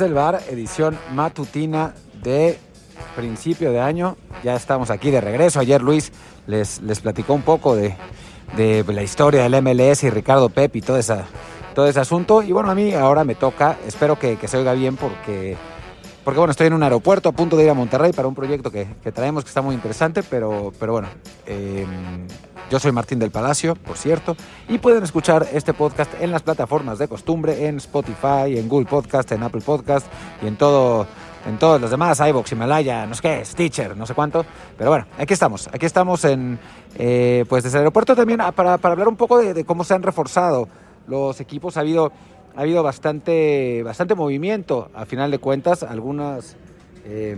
Desde el bar, edición matutina de principio de año. Ya estamos aquí de regreso. Ayer Luis les, les platicó un poco de, de la historia del MLS y Ricardo Pep y todo, esa, todo ese asunto. Y bueno, a mí ahora me toca, espero que, que se oiga bien porque, porque bueno, estoy en un aeropuerto a punto de ir a Monterrey para un proyecto que, que traemos que está muy interesante, pero, pero bueno, eh, yo soy Martín del Palacio, por cierto, y pueden escuchar este podcast en las plataformas de costumbre, en Spotify, en Google Podcast, en Apple Podcast y en todo en todos los demás, iVoox, Himalaya, no sé qué, Stitcher, no sé cuánto. Pero bueno, aquí estamos. Aquí estamos en, eh, pues desde el aeropuerto también ah, para, para hablar un poco de, cómo se han reforzado los equipos. Ha habido, ha habido bastante, bastante movimiento, a final de cuentas, algunas... Eh,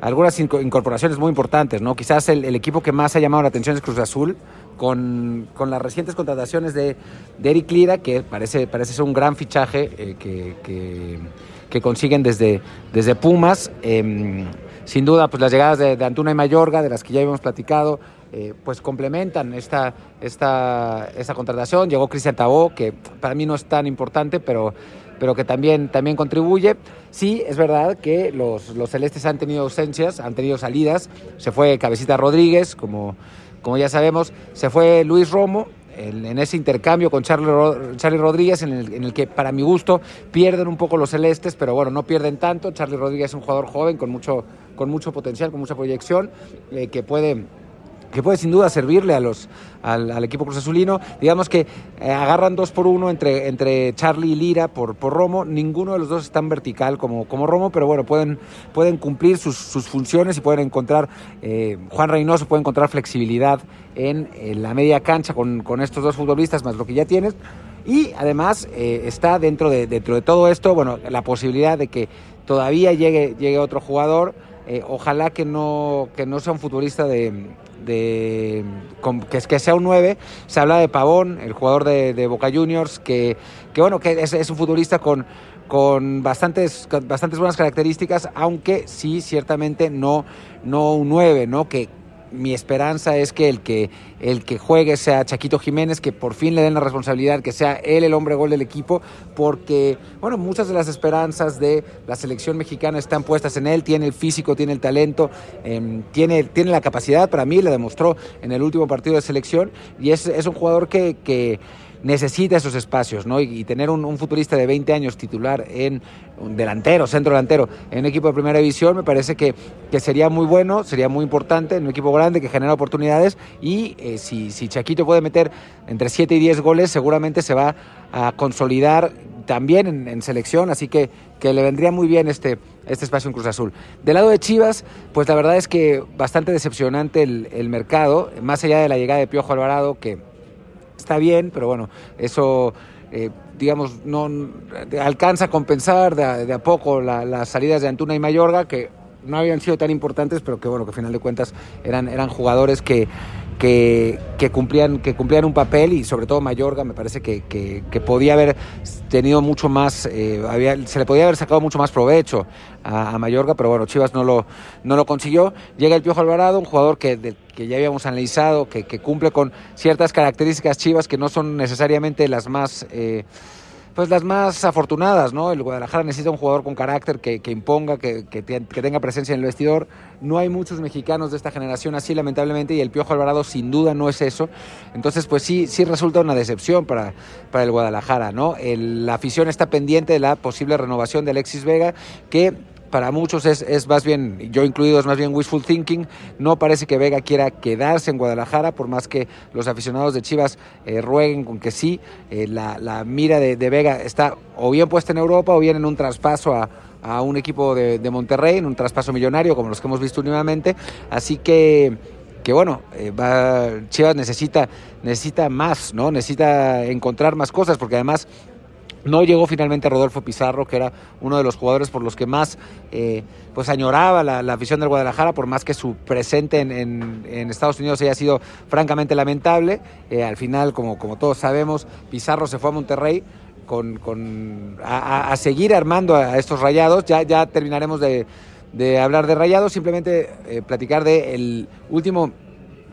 algunas incorporaciones muy importantes, ¿no? Quizás el, equipo que más ha llamado la atención es Cruz Azul, con, con las recientes contrataciones de, de, Eric Lira, que parece, parece ser un gran fichaje eh, que, que consiguen desde, desde Pumas. Eh, sin duda, pues las llegadas de, Antuna y Mayorga, de las que ya habíamos platicado, eh, pues complementan esta, esta, esta contratación. Llegó Cristian Tabó, que para mí no es tan importante, pero, pero que también, también contribuye. Sí, es verdad que los, los celestes han tenido ausencias, han tenido salidas. Se fue Cabecita Rodríguez, como, como ya sabemos. Se fue Luis Romo, en ese intercambio con Charlie, Charlie Rodríguez, en el, que para mi gusto pierden un poco los celestes, pero bueno, no pierden tanto. Charlie Rodríguez es un jugador joven con mucho, con mucho potencial, con mucha proyección, eh, que puede que puede sin duda servirle a los, al, equipo Cruz Azulino. Digamos que eh, agarran dos por uno entre, entre Charlie y Lira por, por Romo. Ninguno de los dos es tan vertical como, como Romo, pero bueno, pueden, pueden cumplir sus, sus funciones y pueden encontrar, eh, Juan Reynoso puede encontrar flexibilidad en, en la media cancha con, con, estos dos futbolistas, más lo que ya tienes. Y además eh, está dentro de, dentro de todo esto, bueno, la posibilidad de que todavía llegue, llegue otro jugador. Eh, ojalá que no, que no sea un futbolista de, de que, que sea un 9. Se habla de Pavón, el jugador de, Boca Juniors, que, que bueno, que es, un futbolista con, con bastantes, bastantes buenas características, aunque sí, ciertamente no, no un 9, ¿no? Que, mi esperanza es que el que el que juegue sea Chaquito Jiménez, que por fin le den la responsabilidad, que sea él el hombre gol del equipo, porque bueno, muchas de las esperanzas de la selección mexicana están puestas en él, tiene el físico, tiene el talento, eh, tiene, tiene la capacidad, para mí le demostró en el último partido de selección, y es, es un jugador que necesita esos espacios, ¿no? Y, tener un, un, futurista de 20 años titular en un delantero, centro delantero, en un equipo de primera división, me parece que, que sería muy bueno, sería muy importante, en un equipo grande que genera oportunidades y eh, si, si Chaquito puede meter entre 7 y 10 goles, seguramente se va a consolidar también en, en selección, así que, que, le vendría muy bien este, este espacio en Cruz Azul. Del lado de Chivas, pues la verdad es que bastante decepcionante el, el mercado, más allá de la llegada de Piojo Alvarado, que está bien, pero bueno, eso, eh, digamos, no alcanza a compensar de a, poco la, las salidas de Antuna y Mayorga, que no habían sido tan importantes, pero que bueno, que a final de cuentas eran, eran jugadores que, que, cumplían, que cumplían un papel y sobre todo Mayorga me parece que, podía haber tenido mucho más, eh, se le podía haber sacado mucho más provecho a, Mayorga, pero bueno, Chivas no lo, no lo consiguió. Llega el Piojo Alvarado, un jugador que, que ya habíamos analizado, que, que, cumple con ciertas características chivas que no son necesariamente las más... Eh, pues las más afortunadas, ¿no? El Guadalajara necesita un jugador con carácter que, que imponga, que, que, tenga presencia en el vestidor. No hay muchos mexicanos de esta generación así, lamentablemente, y el Piojo Alvarado sin duda no es eso. Entonces, pues sí, sí resulta una decepción para, para el Guadalajara, ¿no? La afición está pendiente de la posible renovación de Alexis Vega, que para muchos es, es, más bien, yo incluido, es más bien wishful thinking. No parece que Vega quiera quedarse en Guadalajara, por más que los aficionados de Chivas eh, rueguen con que sí. Eh, la, la, mira de, de, Vega está o bien puesta en Europa o bien en un traspaso a, a un equipo de, de, Monterrey, en un traspaso millonario, como los que hemos visto últimamente. Así que que bueno, eh, va, Chivas necesita, necesita más, ¿no? Necesita encontrar más cosas, porque además no llegó finalmente Rodolfo Pizarro, que era uno de los jugadores por los que más eh, pues añoraba la, afición del Guadalajara, por más que su presente en, Estados Unidos haya sido francamente lamentable. Eh, al final, como, todos sabemos, Pizarro se fue a Monterrey con, con a, seguir armando a estos rayados. Ya, ya terminaremos de, de hablar de rayados, simplemente eh, platicar del de último,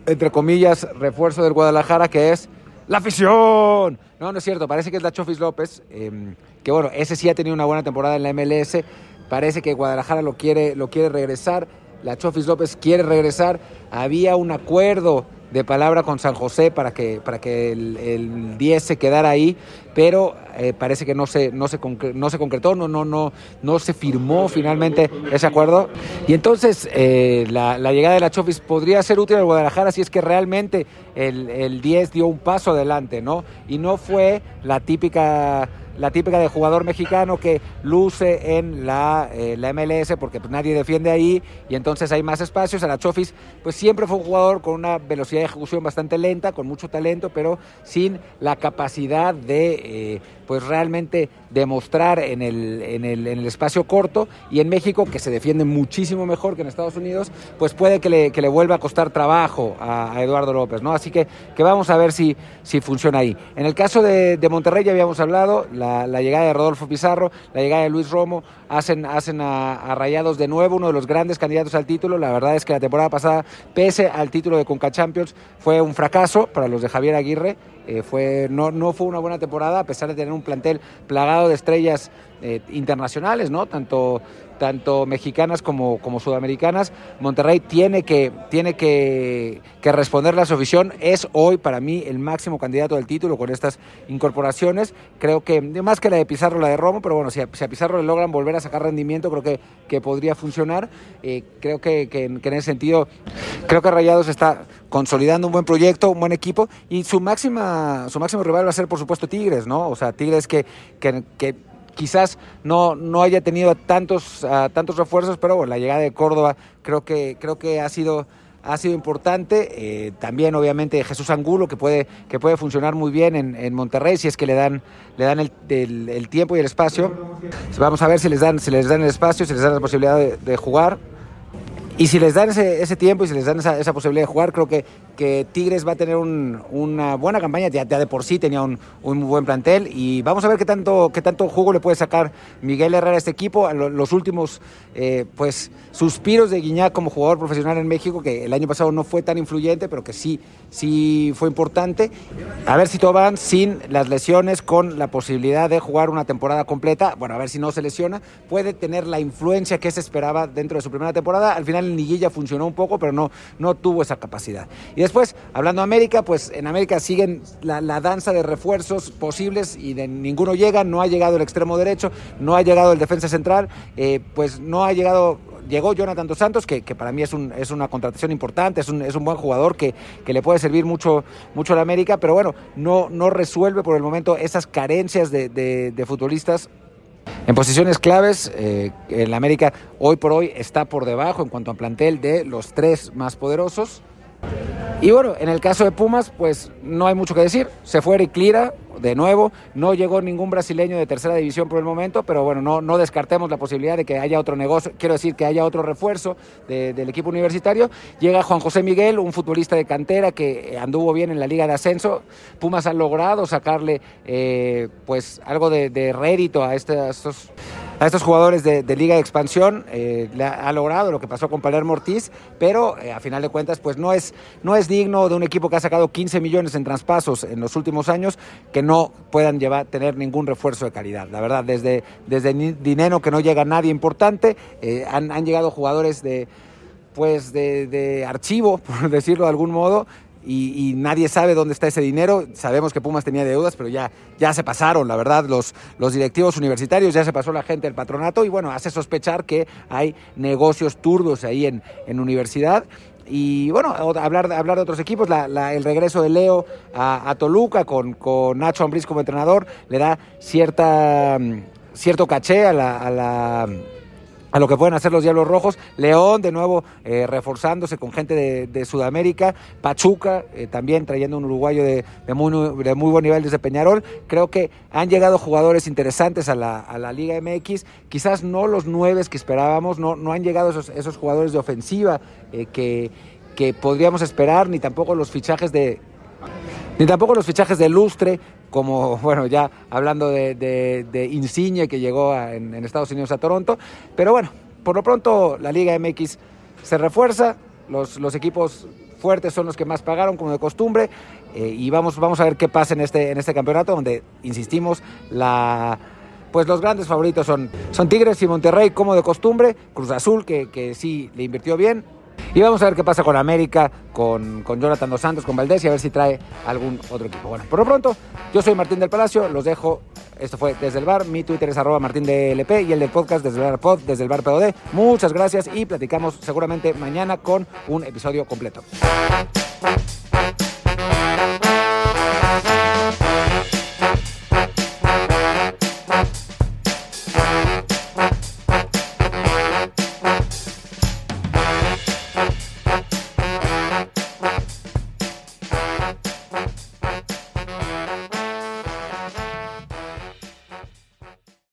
entre comillas, refuerzo del Guadalajara, que es ¡La afición! No, no es cierto, parece que es la Chofis López, em, que bueno, ese sí ha tenido una buena temporada en la MLS, parece que Guadalajara lo quiere, lo quiere regresar, la Chofis López quiere regresar, había un acuerdo de palabra con San José para que, para que el, 10 se quedara ahí, pero eh, parece que no se, no se, no se concretó, no, no, no, no se firmó finalmente ese acuerdo. Y entonces eh, la, llegada de la Chofis podría ser útil al Guadalajara si es que realmente el, el 10 dio un paso adelante, ¿no? Y no fue la típica la típica de jugador mexicano que luce en la, eh, la MLS porque pues, nadie defiende ahí y entonces hay más espacios. Chofis pues siempre fue un jugador con una velocidad de ejecución bastante lenta, con mucho talento, pero sin la capacidad de eh, pues realmente demostrar en el, en, el, en el, espacio corto y en México, que se defiende muchísimo mejor que en Estados Unidos, pues puede que le, que le vuelva a costar trabajo a, Eduardo López, ¿no? Así que, que vamos a ver si, si funciona ahí. En el caso de, de Monterrey ya habíamos hablado, la, la, llegada de Rodolfo Pizarro, la llegada de Luis Romo, hacen, hacen a, a, Rayados de nuevo uno de los grandes candidatos al título. La verdad es que la temporada pasada, pese al título de Conca Champions, fue un fracaso para los de Javier Aguirre. Eh, fue, no, no fue una buena temporada, a pesar de tener un plantel plagado de estrellas eh, internacionales, ¿no? Tanto, tanto mexicanas como, como sudamericanas. Monterrey tiene que, tiene que, que responderle a su afición. Es hoy para mí el máximo candidato del título con estas incorporaciones. Creo que, más que la de Pizarro, la de Romo, pero bueno, si a, Pizarro le logran volver a sacar rendimiento, creo que, que podría funcionar. Eh, creo que, que, en ese sentido, creo que Rayados está consolidando un buen proyecto, un buen equipo y su máxima su máximo rival va a ser por supuesto Tigres, ¿no? O sea, Tigres que, que, que quizás no, no haya tenido tantos, uh, tantos refuerzos, pero la llegada de Córdoba creo que, creo que ha sido ha sido importante. Eh, también, obviamente, Jesús Angulo, que puede, que puede funcionar muy bien en, en Monterrey si es que le dan, le dan el, el, tiempo y el espacio. Vamos a ver si les dan, si les dan el espacio, si les dan la posibilidad de jugar. Y si les dan ese, tiempo y si les dan esa, esa, posibilidad de jugar, creo que, que Tigres va a tener un, una buena campaña. Ya, de por sí tenía un, un, muy buen plantel. Y vamos a ver qué tanto, qué tanto jugo le puede sacar Miguel Herrera a este equipo. Los últimos eh, pues, suspiros de Guiñac como jugador profesional en México, que el año pasado no fue tan influyente, pero que sí, sí fue importante. A ver si todo van sin las lesiones, con la posibilidad de jugar una temporada completa. Bueno, a ver si no se lesiona. Puede tener la influencia que se esperaba dentro de su primera temporada. Al final en liguilla funcionó un poco, pero no, no tuvo esa capacidad. Y después, hablando de América, pues en América siguen la, la danza de refuerzos posibles y de ninguno llega, no ha llegado el extremo derecho, no ha llegado el defensa central, eh, pues no ha llegado llegó Jonathan Dos Santos, que, para mí es, un, es una contratación importante, es un, es un buen jugador que, que, le puede servir mucho, mucho a la América, pero bueno, no, no resuelve por el momento esas carencias de, de futbolistas en posiciones claves, eh, el América hoy por hoy está por debajo en cuanto a plantel de los tres más poderosos. Y bueno, en el caso de Pumas, pues no hay mucho que decir. Se fue Eric Lira, de nuevo. No llegó ningún brasileño de tercera división por el momento, pero bueno, no, no descartemos la posibilidad de que haya otro negocio, quiero decir que haya otro refuerzo de, del equipo universitario. Llega Juan José Miguel, un futbolista de cantera que anduvo bien en la liga de ascenso. Pumas ha logrado sacarle eh, pues algo de, de rédito a, a estos a estos jugadores de, Liga de Expansión. Eh, le ha, ha, logrado lo que pasó con Palermo Ortiz, pero eh, a final de cuentas, pues no es, no es digno de un equipo que ha sacado 15 millones en traspasos en los últimos años que no puedan llevar, tener ningún refuerzo de calidad. La verdad, desde, desde dinero que no llega nadie importante, eh, han, han, llegado jugadores de pues de, de archivo, por decirlo de algún modo, y, nadie sabe dónde está ese dinero. Sabemos que Pumas tenía deudas, pero ya, ya se pasaron, la verdad, los, los directivos universitarios, ya se pasó la gente del patronato y bueno, hace sospechar que hay negocios turbios ahí en, en universidad. Y bueno, hablar, hablar de otros equipos, el regreso de Leo a, a Toluca con, con, Nacho Ambriz como entrenador le da cierta, cierto caché a la a lo que pueden hacer los Diablos Rojos. León, de nuevo, eh, reforzándose con gente de, Sudamérica. Pachuca, eh, también trayendo un uruguayo de, muy, buen nivel desde Peñarol. Creo que han llegado jugadores interesantes a la, Liga MX. Quizás no los nueve que esperábamos, no, han llegado esos, esos jugadores de ofensiva eh, que, que podríamos esperar, ni tampoco los fichajes de, ni tampoco los fichajes de lustre, como, bueno, ya hablando de, Insigne que llegó en, Estados Unidos a Toronto. Pero bueno, por lo pronto la Liga MX se refuerza, los, los equipos fuertes son los que más pagaron, como de costumbre. Eh, y vamos, vamos a ver qué pasa en este, en este campeonato, donde, insistimos, la, pues los grandes favoritos son, son Tigres y Monterrey, como de costumbre. Cruz Azul, que, que sí le invirtió bien. Y vamos a ver qué pasa con América, con, con Jonathan Dos Santos, con Valdés y a ver si trae algún otro equipo. Bueno, por lo pronto, yo soy Martín del Palacio, los dejo. Esto fue Desde el Bar. Mi Twitter es arroba Martín y el del podcast Desde el Bar Pod, Desde el Bar POD. Muchas gracias y platicamos seguramente mañana con un episodio completo.